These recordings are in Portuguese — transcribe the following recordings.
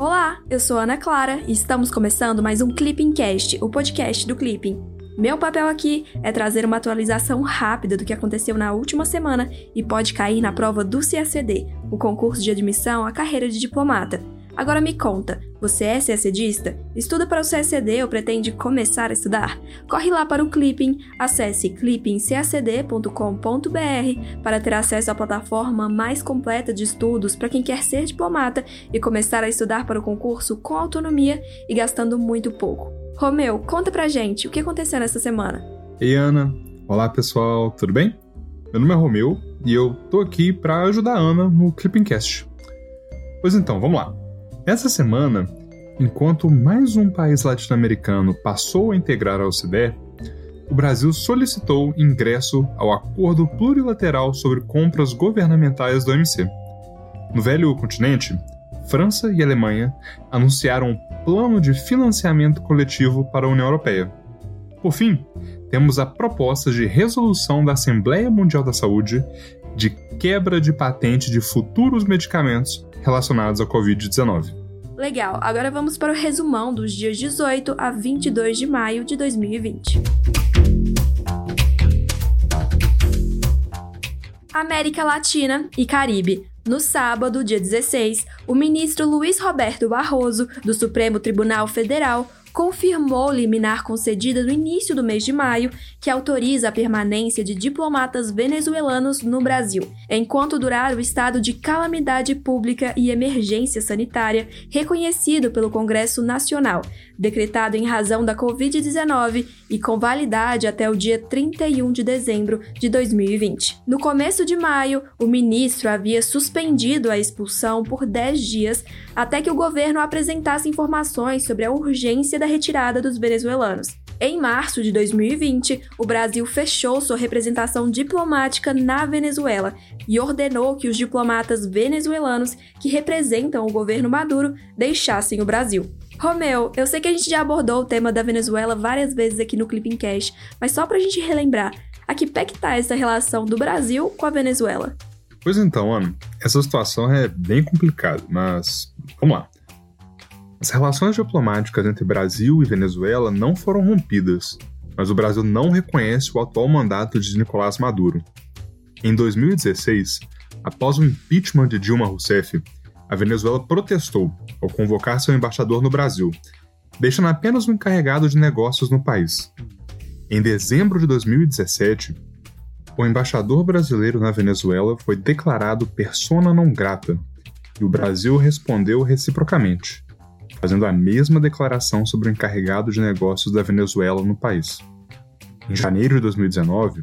Olá, eu sou Ana Clara e estamos começando mais um Clipping Cast, o podcast do Clipping. Meu papel aqui é trazer uma atualização rápida do que aconteceu na última semana e pode cair na prova do CACD, o concurso de admissão à carreira de diplomata. Agora me conta, você é CACDista? Estuda para o CACD ou pretende começar a estudar? Corre lá para o Clipping, acesse clippingcacd.com.br para ter acesso à plataforma mais completa de estudos para quem quer ser diplomata e começar a estudar para o concurso com autonomia e gastando muito pouco. Romeu, conta pra gente o que aconteceu nessa semana. Ei, Ana. Olá, pessoal, tudo bem? Meu nome é Romeu e eu tô aqui para ajudar a Ana no Clippingcast. Pois então, vamos lá. Essa semana, enquanto mais um país latino-americano passou a integrar a OCDE, o Brasil solicitou ingresso ao Acordo Plurilateral sobre Compras Governamentais do OMC. No velho continente, França e Alemanha anunciaram um plano de financiamento coletivo para a União Europeia. Por fim, temos a proposta de resolução da Assembleia Mundial da Saúde de quebra de patente de futuros medicamentos relacionados à Covid-19. Legal, agora vamos para o resumão dos dias 18 a 22 de maio de 2020. América Latina e Caribe. No sábado, dia 16, o ministro Luiz Roberto Barroso, do Supremo Tribunal Federal, confirmou liminar concedida no início do mês de maio que autoriza a permanência de diplomatas venezuelanos no Brasil, enquanto durar o estado de calamidade pública e emergência sanitária reconhecido pelo Congresso Nacional, decretado em razão da Covid-19 e com validade até o dia 31 de dezembro de 2020. No começo de maio, o ministro havia suspendido a expulsão por 10 dias até que o governo apresentasse informações sobre a urgência da retirada dos venezuelanos. Em março de 2020, o Brasil fechou sua representação diplomática na Venezuela e ordenou que os diplomatas venezuelanos que representam o governo Maduro deixassem o Brasil. Romeu, eu sei que a gente já abordou o tema da Venezuela várias vezes aqui no Clipping Cash, mas só pra gente relembrar, a que pé que tá essa relação do Brasil com a Venezuela? Pois então, Ana, essa situação é bem complicada, mas vamos lá. As relações diplomáticas entre Brasil e Venezuela não foram rompidas, mas o Brasil não reconhece o atual mandato de Nicolás Maduro. Em 2016, após o impeachment de Dilma Rousseff, a Venezuela protestou ao convocar seu embaixador no Brasil, deixando apenas um encarregado de negócios no país. Em dezembro de 2017, o embaixador brasileiro na Venezuela foi declarado persona não grata e o Brasil respondeu reciprocamente fazendo a mesma declaração sobre o encarregado de negócios da Venezuela no país. Em janeiro de 2019,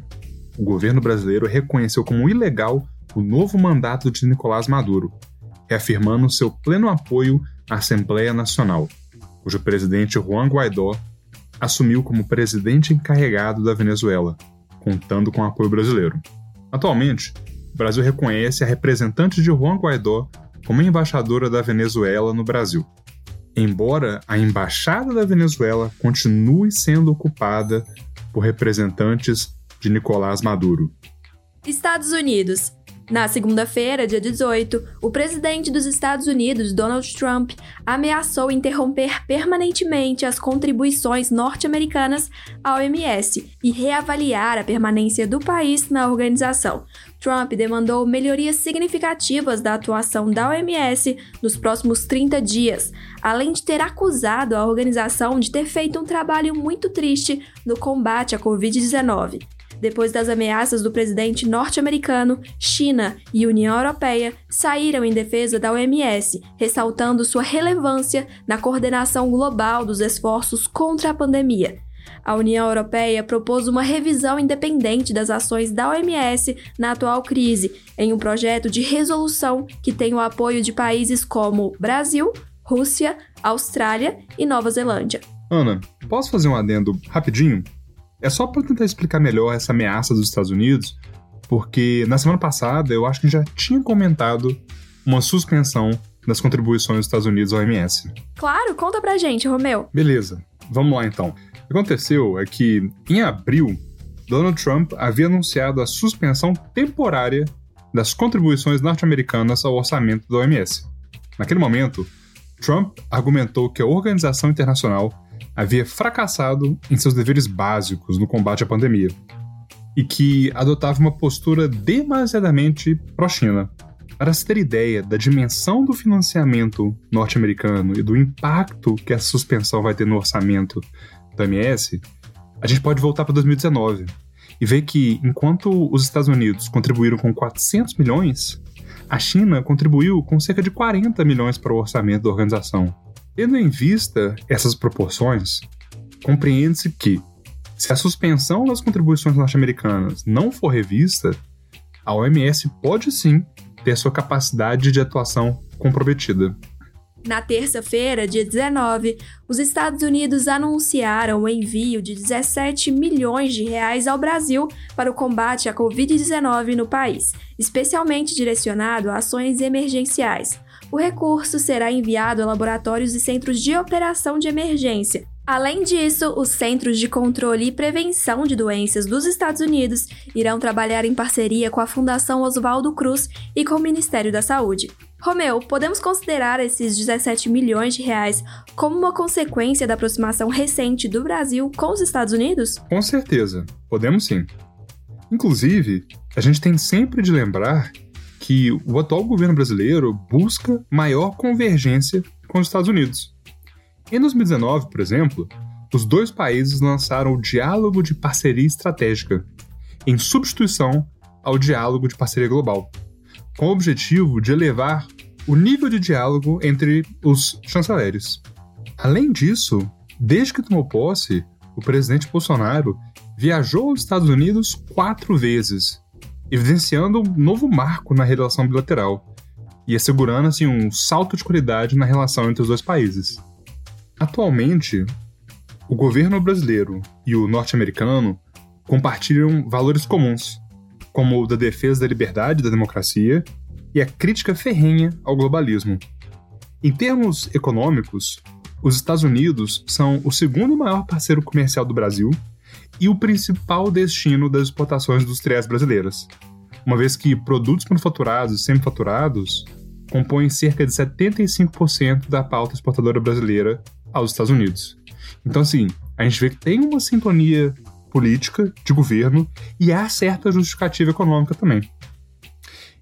o governo brasileiro reconheceu como ilegal o novo mandato de Nicolás Maduro, reafirmando seu pleno apoio à Assembleia Nacional, cujo presidente Juan Guaidó assumiu como presidente encarregado da Venezuela, contando com apoio brasileiro. Atualmente, o Brasil reconhece a representante de Juan Guaidó como embaixadora da Venezuela no Brasil, embora a embaixada da Venezuela continue sendo ocupada por representantes de Nicolás Maduro. Estados Unidos. Na segunda-feira, dia 18, o presidente dos Estados Unidos, Donald Trump, ameaçou interromper permanentemente as contribuições norte-americanas à OMS e reavaliar a permanência do país na organização. Trump demandou melhorias significativas da atuação da OMS nos próximos 30 dias, além de ter acusado a organização de ter feito um trabalho muito triste no combate à Covid-19 depois das ameaças do presidente norte-americano, China e União Europeia saíram em defesa da OMS, ressaltando sua relevância na coordenação global dos esforços contra a pandemia. A União Europeia propôs uma revisão independente das ações da OMS na atual crise, em um projeto de resolução que tem o apoio de países como Brasil, Rússia, Austrália e Nova Zelândia. Ana, posso fazer um adendo rapidinho? É só para tentar explicar melhor essa ameaça dos Estados Unidos, porque na semana passada eu acho que já tinha comentado uma suspensão das contribuições dos Estados Unidos ao OMS. Claro, conta pra gente, Romeu. Beleza, vamos lá então. O que aconteceu é que, em abril, Donald Trump havia anunciado a suspensão temporária das contribuições norte-americanas ao orçamento da OMS. Naquele momento, Trump argumentou que a organização internacional havia fracassado em seus deveres básicos no combate à pandemia e que adotava uma postura demasiadamente pró-China. Para se ter ideia da dimensão do financiamento norte-americano e do impacto que essa suspensão vai ter no orçamento do MS, a gente pode voltar para 2019 e ver que, enquanto os Estados Unidos contribuíram com 400 milhões, a China contribuiu com cerca de 40 milhões para o orçamento da organização. Tendo em vista essas proporções, compreende-se que, se a suspensão das contribuições norte-americanas não for revista, a OMS pode sim ter sua capacidade de atuação comprometida. Na terça-feira, dia 19, os Estados Unidos anunciaram o envio de 17 milhões de reais ao Brasil para o combate à Covid-19 no país, especialmente direcionado a ações emergenciais. O recurso será enviado a laboratórios e centros de operação de emergência. Além disso, os Centros de Controle e Prevenção de Doenças dos Estados Unidos irão trabalhar em parceria com a Fundação Oswaldo Cruz e com o Ministério da Saúde. Romeu, podemos considerar esses 17 milhões de reais como uma consequência da aproximação recente do Brasil com os Estados Unidos? Com certeza, podemos sim. Inclusive, a gente tem sempre de lembrar que o atual governo brasileiro busca maior convergência com os Estados Unidos. Em 2019, por exemplo, os dois países lançaram o Diálogo de Parceria Estratégica, em substituição ao Diálogo de Parceria Global com o objetivo de elevar o nível de diálogo entre os chanceleres. Além disso, desde que tomou posse, o presidente Bolsonaro viajou aos Estados Unidos quatro vezes, evidenciando um novo marco na relação bilateral e assegurando assim, um salto de qualidade na relação entre os dois países. Atualmente, o governo brasileiro e o norte-americano compartilham valores comuns, como o da defesa da liberdade e da democracia e a crítica ferrenha ao globalismo. Em termos econômicos, os Estados Unidos são o segundo maior parceiro comercial do Brasil e o principal destino das exportações industriais brasileiras, uma vez que produtos manufaturados e semifaturados compõem cerca de 75% da pauta exportadora brasileira aos Estados Unidos. Então, assim, a gente vê que tem uma sintonia política, de governo, e há certa justificativa econômica também.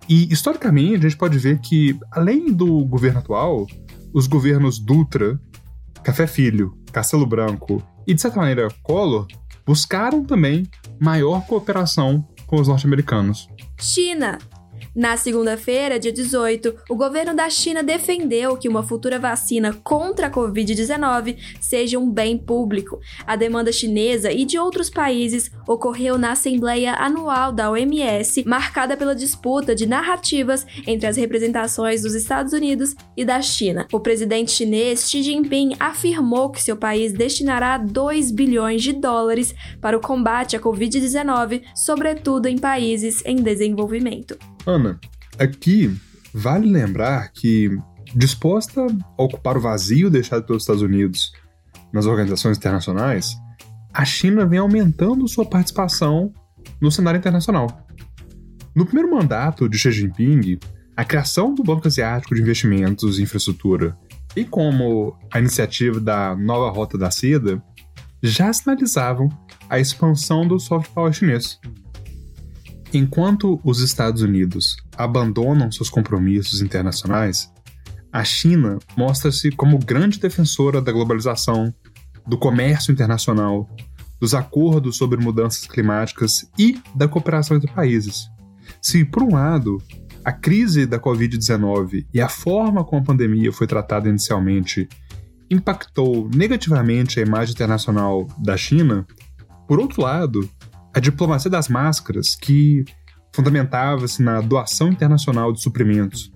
E, historicamente, a gente pode ver que, além do governo atual, os governos Dutra, Café Filho, Castelo Branco e, de certa maneira, Collor, buscaram também maior cooperação com os norte-americanos. China na segunda-feira, dia 18, o governo da China defendeu que uma futura vacina contra a Covid-19 seja um bem público. A demanda chinesa e de outros países ocorreu na Assembleia Anual da OMS, marcada pela disputa de narrativas entre as representações dos Estados Unidos e da China. O presidente chinês Xi Jinping afirmou que seu país destinará 2 bilhões de dólares para o combate à Covid-19, sobretudo em países em desenvolvimento. Ana, aqui vale lembrar que, disposta a ocupar o vazio deixado pelos Estados Unidos nas organizações internacionais, a China vem aumentando sua participação no cenário internacional. No primeiro mandato de Xi Jinping, a criação do Banco Asiático de Investimentos e Infraestrutura, e como a iniciativa da Nova Rota da Seda, já sinalizavam a expansão do soft power chinês. Enquanto os Estados Unidos abandonam seus compromissos internacionais, a China mostra-se como grande defensora da globalização, do comércio internacional, dos acordos sobre mudanças climáticas e da cooperação entre países. Se, por um lado, a crise da Covid-19 e a forma como a pandemia foi tratada inicialmente impactou negativamente a imagem internacional da China, por outro lado, a diplomacia das máscaras, que fundamentava-se na doação internacional de suprimentos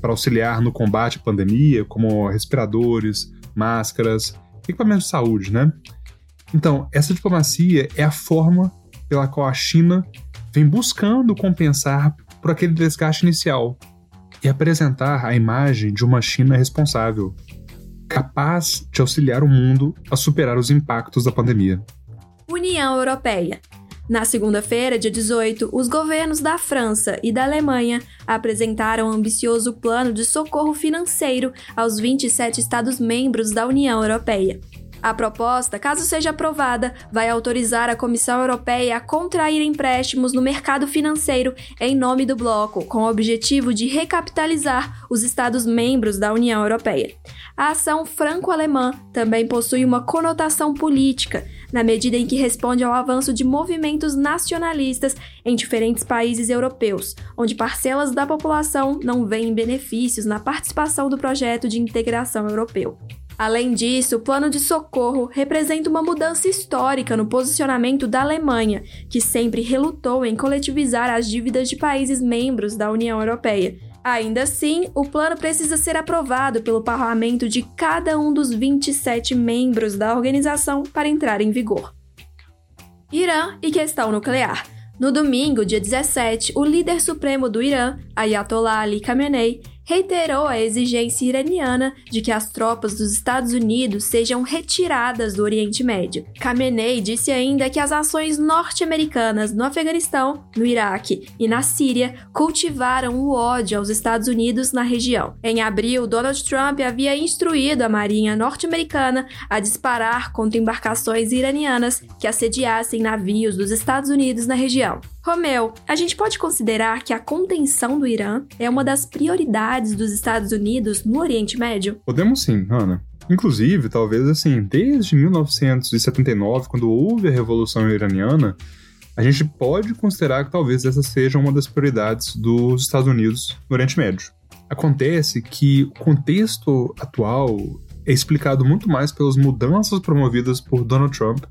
para auxiliar no combate à pandemia, como respiradores, máscaras, equipamentos de saúde, né? Então, essa diplomacia é a forma pela qual a China vem buscando compensar por aquele desgaste inicial e apresentar a imagem de uma China responsável, capaz de auxiliar o mundo a superar os impactos da pandemia. União Europeia. Na segunda-feira, dia 18, os governos da França e da Alemanha apresentaram um ambicioso plano de socorro financeiro aos 27 Estados-membros da União Europeia. A proposta, caso seja aprovada, vai autorizar a Comissão Europeia a contrair empréstimos no mercado financeiro em nome do bloco, com o objetivo de recapitalizar os Estados-membros da União Europeia. A ação franco-alemã também possui uma conotação política, na medida em que responde ao avanço de movimentos nacionalistas em diferentes países europeus, onde parcelas da população não veem benefícios na participação do projeto de integração europeu. Além disso, o plano de socorro representa uma mudança histórica no posicionamento da Alemanha, que sempre relutou em coletivizar as dívidas de países membros da União Europeia. Ainda assim, o plano precisa ser aprovado pelo parlamento de cada um dos 27 membros da organização para entrar em vigor. Irã e questão nuclear. No domingo, dia 17, o líder supremo do Irã, Ayatollah Ali Khamenei, reiterou a exigência iraniana de que as tropas dos Estados Unidos sejam retiradas do Oriente Médio. Khamenei disse ainda que as ações norte-americanas no Afeganistão, no Iraque e na Síria cultivaram o ódio aos Estados Unidos na região. Em abril, Donald Trump havia instruído a Marinha norte-americana a disparar contra embarcações iranianas que assediassem navios dos Estados Unidos na região. Romeu, a gente pode considerar que a contenção do Irã é uma das prioridades dos Estados Unidos no Oriente Médio? Podemos sim, Ana. Inclusive, talvez assim, desde 1979, quando houve a Revolução Iraniana, a gente pode considerar que talvez essa seja uma das prioridades dos Estados Unidos no Oriente Médio. Acontece que o contexto atual é explicado muito mais pelas mudanças promovidas por Donald Trump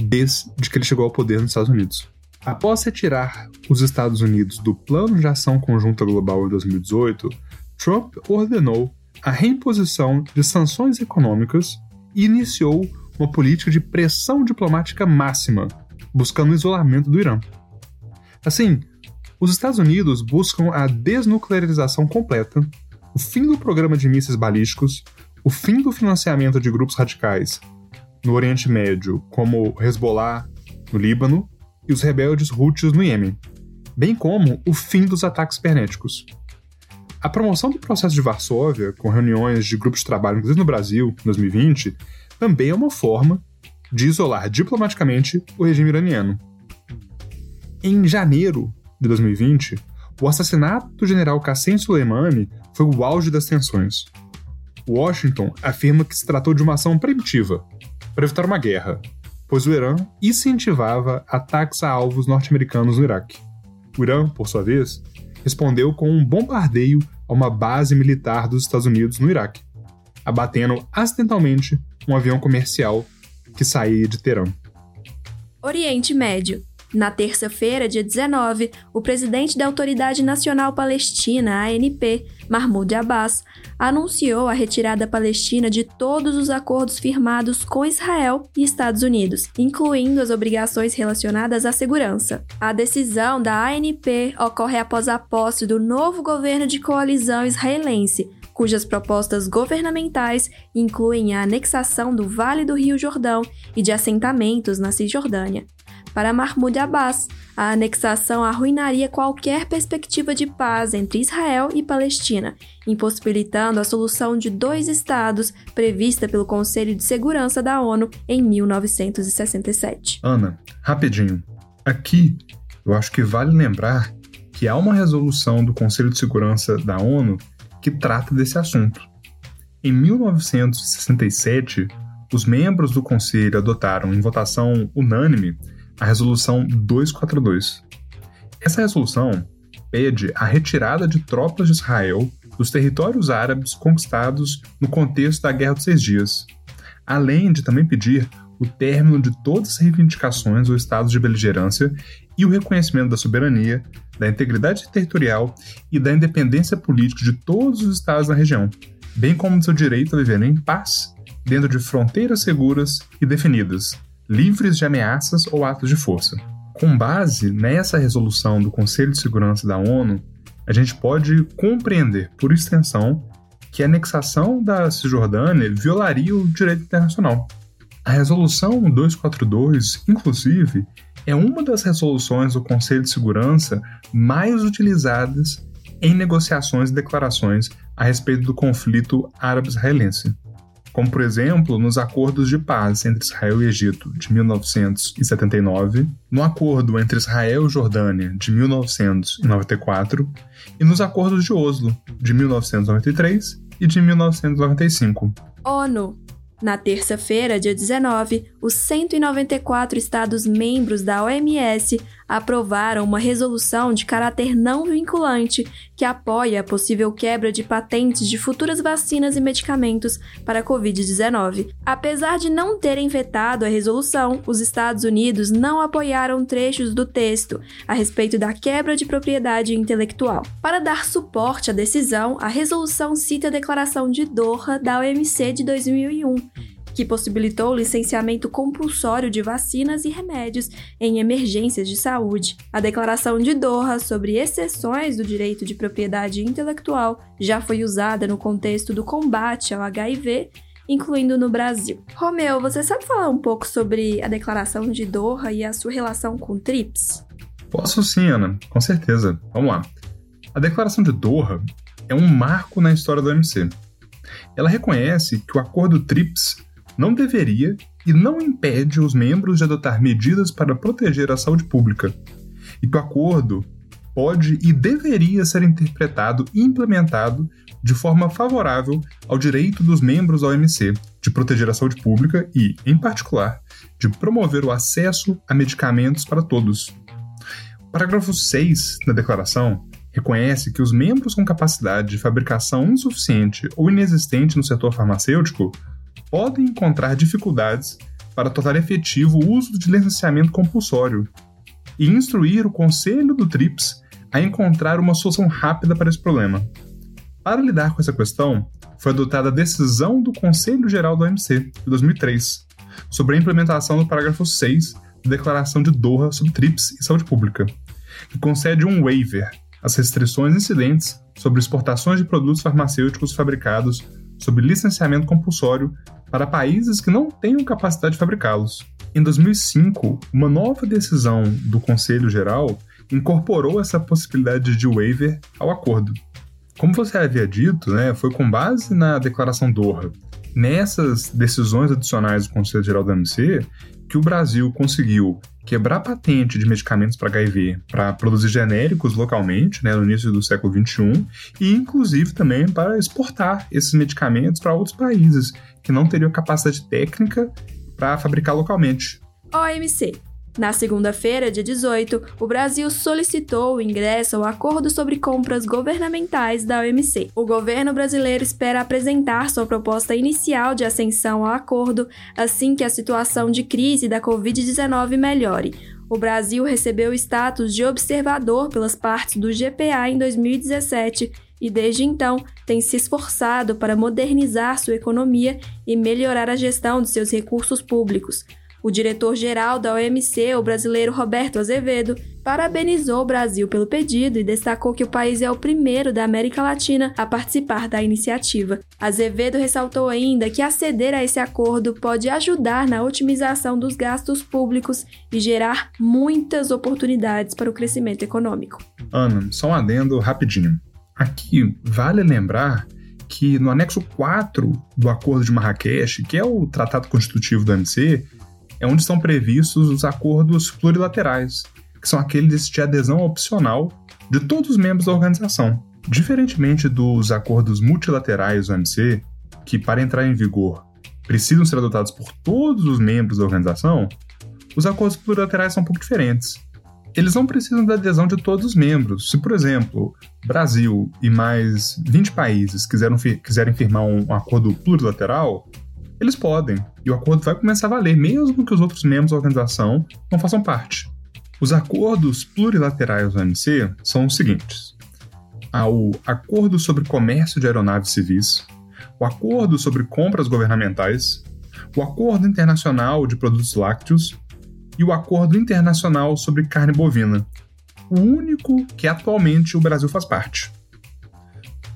desde que ele chegou ao poder nos Estados Unidos. Após retirar os Estados Unidos do Plano de Ação Conjunta Global em 2018, Trump ordenou a reimposição de sanções econômicas e iniciou uma política de pressão diplomática máxima, buscando o isolamento do Irã. Assim, os Estados Unidos buscam a desnuclearização completa, o fim do programa de mísseis balísticos, o fim do financiamento de grupos radicais no Oriente Médio, como Hezbollah no Líbano, e os rebeldes Houthis no Iêmen, bem como o fim dos ataques cibernéticos. A promoção do processo de Varsóvia, com reuniões de grupos de trabalho, inclusive no Brasil, em 2020, também é uma forma de isolar diplomaticamente o regime iraniano. Em janeiro de 2020, o assassinato do general Qassem Soleimani foi o auge das tensões. Washington afirma que se tratou de uma ação primitiva para evitar uma guerra, pois o Irã incentivava ataques a alvos norte-americanos no Iraque. O Irã, por sua vez, respondeu com um bombardeio a uma base militar dos Estados Unidos no Iraque, abatendo acidentalmente um avião comercial que saía de Teherã. Oriente Médio. Na terça-feira, dia 19, o presidente da Autoridade Nacional Palestina, ANP, Mahmoud Abbas, anunciou a retirada palestina de todos os acordos firmados com Israel e Estados Unidos, incluindo as obrigações relacionadas à segurança. A decisão da ANP ocorre após a posse do novo governo de coalizão israelense, cujas propostas governamentais incluem a anexação do Vale do Rio Jordão e de assentamentos na Cisjordânia. Para Mahmoud Abbas, a anexação arruinaria qualquer perspectiva de paz entre Israel e Palestina, impossibilitando a solução de dois estados prevista pelo Conselho de Segurança da ONU em 1967. Ana, rapidinho. Aqui, eu acho que vale lembrar que há uma resolução do Conselho de Segurança da ONU que trata desse assunto. Em 1967, os membros do Conselho adotaram em votação unânime a Resolução 242. Essa resolução pede a retirada de tropas de Israel dos territórios árabes conquistados no contexto da Guerra dos Seis Dias, além de também pedir o término de todas as reivindicações ou estados de beligerância e o reconhecimento da soberania, da integridade territorial e da independência política de todos os estados da região, bem como do seu direito a viver em paz dentro de fronteiras seguras e definidas, livres de ameaças ou atos de força. Com base nessa resolução do Conselho de Segurança da ONU, a gente pode compreender, por extensão, que a anexação da Cisjordânia violaria o direito internacional. A resolução 242, inclusive, é uma das resoluções do Conselho de Segurança mais utilizadas em negociações e declarações a respeito do conflito árabe-israelense como por exemplo nos acordos de paz entre Israel e Egito de 1979, no acordo entre Israel e Jordânia de 1994 e nos acordos de Oslo de 1993 e de 1995. ONU na terça-feira, dia 19, os 194 Estados-membros da OMS aprovaram uma resolução de caráter não vinculante que apoia a possível quebra de patentes de futuras vacinas e medicamentos para a Covid-19. Apesar de não terem vetado a resolução, os Estados Unidos não apoiaram trechos do texto a respeito da quebra de propriedade intelectual. Para dar suporte à decisão, a resolução cita a Declaração de Doha da OMC de 2001 que possibilitou o licenciamento compulsório de vacinas e remédios em emergências de saúde. A Declaração de Doha sobre exceções do direito de propriedade intelectual já foi usada no contexto do combate ao HIV incluindo no Brasil. Romeu, você sabe falar um pouco sobre a Declaração de Doha e a sua relação com o TRIPS? Posso sim, Ana, com certeza. Vamos lá. A Declaração de Doha é um marco na história do OMC. Ela reconhece que o acordo TRIPS não deveria e não impede os membros de adotar medidas para proteger a saúde pública, e que o acordo pode e deveria ser interpretado e implementado de forma favorável ao direito dos membros da OMC de proteger a saúde pública e, em particular, de promover o acesso a medicamentos para todos. O parágrafo 6 da declaração reconhece que os membros com capacidade de fabricação insuficiente ou inexistente no setor farmacêutico podem encontrar dificuldades para tornar efetivo o uso de licenciamento compulsório e instruir o Conselho do TRIPS a encontrar uma solução rápida para esse problema. Para lidar com essa questão, foi adotada a decisão do Conselho Geral do OMC, de 2003, sobre a implementação do parágrafo 6 da Declaração de Doha sobre TRIPS e Saúde Pública, que concede um waiver às restrições incidentes sobre exportações de produtos farmacêuticos fabricados sob licenciamento compulsório para países que não tenham capacidade de fabricá-los. Em 2005, uma nova decisão do Conselho Geral incorporou essa possibilidade de waiver ao acordo. Como você havia dito, né, foi com base na Declaração Doha, nessas decisões adicionais do Conselho Geral da OMC, que o Brasil conseguiu quebrar patente de medicamentos para HIV para produzir genéricos localmente, né, no início do século XXI, e inclusive também para exportar esses medicamentos para outros países que não teriam capacidade técnica para fabricar localmente. OMC na segunda-feira, dia 18, o Brasil solicitou o ingresso ao acordo sobre compras governamentais da OMC. O governo brasileiro espera apresentar sua proposta inicial de ascensão ao acordo assim que a situação de crise da Covid-19 melhore. O Brasil recebeu o status de observador pelas partes do GPA em 2017 e desde então tem se esforçado para modernizar sua economia e melhorar a gestão de seus recursos públicos. O diretor-geral da OMC, o brasileiro Roberto Azevedo, parabenizou o Brasil pelo pedido e destacou que o país é o primeiro da América Latina a participar da iniciativa. Azevedo ressaltou ainda que aceder a esse acordo pode ajudar na otimização dos gastos públicos e gerar muitas oportunidades para o crescimento econômico. Ana, só um adendo rapidinho. Aqui vale lembrar que no anexo 4 do Acordo de Marrakech, que é o tratado constitutivo do OMC, é onde estão previstos os acordos plurilaterais, que são aqueles de adesão opcional de todos os membros da organização. Diferentemente dos acordos multilaterais do OMC, que para entrar em vigor precisam ser adotados por todos os membros da organização, os acordos plurilaterais são um pouco diferentes. Eles não precisam da adesão de todos os membros. Se, por exemplo, Brasil e mais 20 países quiserem, quiserem firmar um acordo plurilateral, eles podem, e o acordo vai começar a valer, mesmo que os outros membros da organização não façam parte. Os acordos plurilaterais do OMC são os seguintes: há o Acordo sobre Comércio de Aeronaves Civis, o Acordo sobre Compras Governamentais, o Acordo Internacional de Produtos Lácteos e o Acordo Internacional sobre Carne Bovina, o único que atualmente o Brasil faz parte.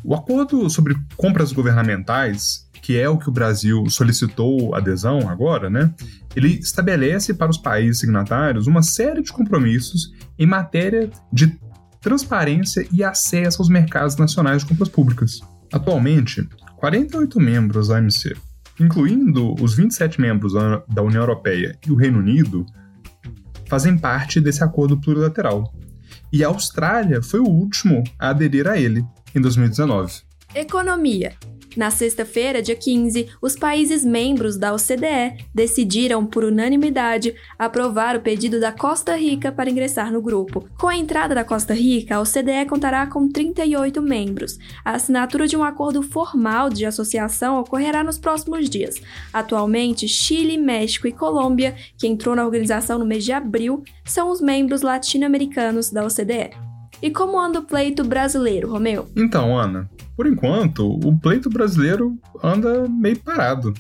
O Acordo sobre Compras Governamentais que é o que o Brasil solicitou adesão agora, né? Ele estabelece para os países signatários uma série de compromissos em matéria de transparência e acesso aos mercados nacionais de compras públicas. Atualmente, 48 membros da OMC, incluindo os 27 membros da União Europeia e o Reino Unido, fazem parte desse acordo plurilateral. E a Austrália foi o último a aderir a ele, em 2019. Economia. Na sexta-feira, dia 15, os países membros da OCDE decidiram, por unanimidade, aprovar o pedido da Costa Rica para ingressar no grupo. Com a entrada da Costa Rica, a OCDE contará com 38 membros. A assinatura de um acordo formal de associação ocorrerá nos próximos dias. Atualmente, Chile, México e Colômbia, que entrou na organização no mês de abril, são os membros latino-americanos da OCDE. E como anda o pleito brasileiro, Romeu? Então, Ana, por enquanto, o pleito brasileiro anda meio parado.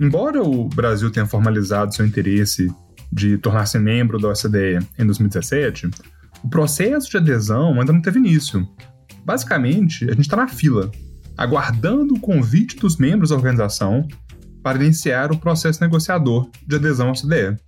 Embora o Brasil tenha formalizado seu interesse de tornar-se membro da OCDE em 2017, o processo de adesão ainda não teve início. Basicamente, a gente está na fila, aguardando o convite dos membros da organização para iniciar o processo negociador de adesão à OCDE.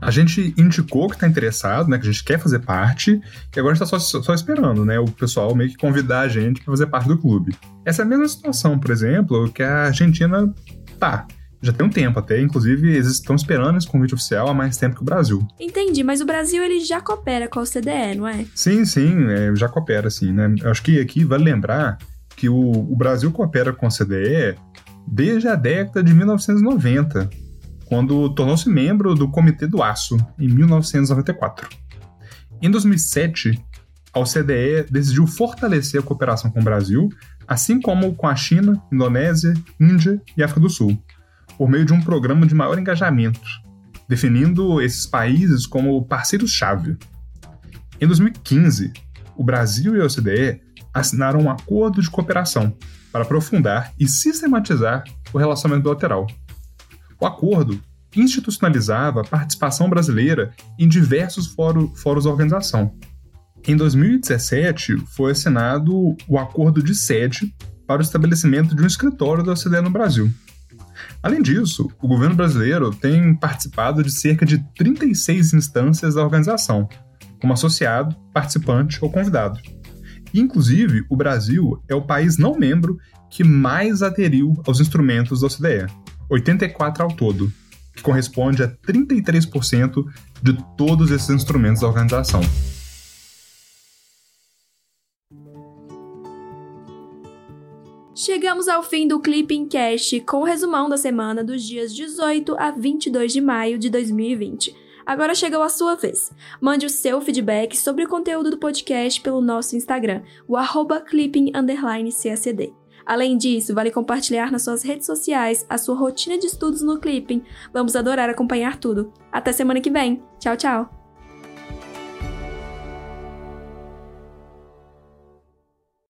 A gente indicou que está interessado, né? Que a gente quer fazer parte, e agora está só, só esperando, né? O pessoal meio que convidar a gente para fazer parte do clube. Essa é mesma situação, por exemplo, que a Argentina tá já tem um tempo até, inclusive eles estão esperando esse convite oficial há mais tempo que o Brasil. Entendi, mas o Brasil ele já coopera com a OCDE, não é? Sim, sim, é, já coopera, sim, né? Acho que aqui vale lembrar que o, o Brasil coopera com a OCDE desde a década de 1990 quando tornou-se membro do Comitê do Aço, em 1994. Em 2007, a OCDE decidiu fortalecer a cooperação com o Brasil, assim como com a China, Indonésia, Índia e África do Sul, por meio de um programa de maior engajamento, definindo esses países como parceiros-chave. Em 2015, o Brasil e a OCDE assinaram um acordo de cooperação para aprofundar e sistematizar o relacionamento bilateral. O acordo institucionalizava a participação brasileira em diversos fóruns da organização. Em 2017, foi assinado o acordo de sede para o estabelecimento de um escritório da OCDE no Brasil. Além disso, o governo brasileiro tem participado de cerca de 36 instâncias da organização, como associado, participante ou convidado. Inclusive, o Brasil é o país não membro que mais aderiu aos instrumentos da OCDE, 84 ao todo, que corresponde a 33% de todos esses instrumentos da organização. Chegamos ao fim do Clipping Cast com o resumão da semana dos dias 18 a 22 de maio de 2020. Agora chegou a sua vez. Mande o seu feedback sobre o conteúdo do podcast pelo nosso Instagram, o arroba clipping__cacd. Além disso, vale compartilhar nas suas redes sociais a sua rotina de estudos no Clipping. Vamos adorar acompanhar tudo. Até semana que vem. Tchau, tchau!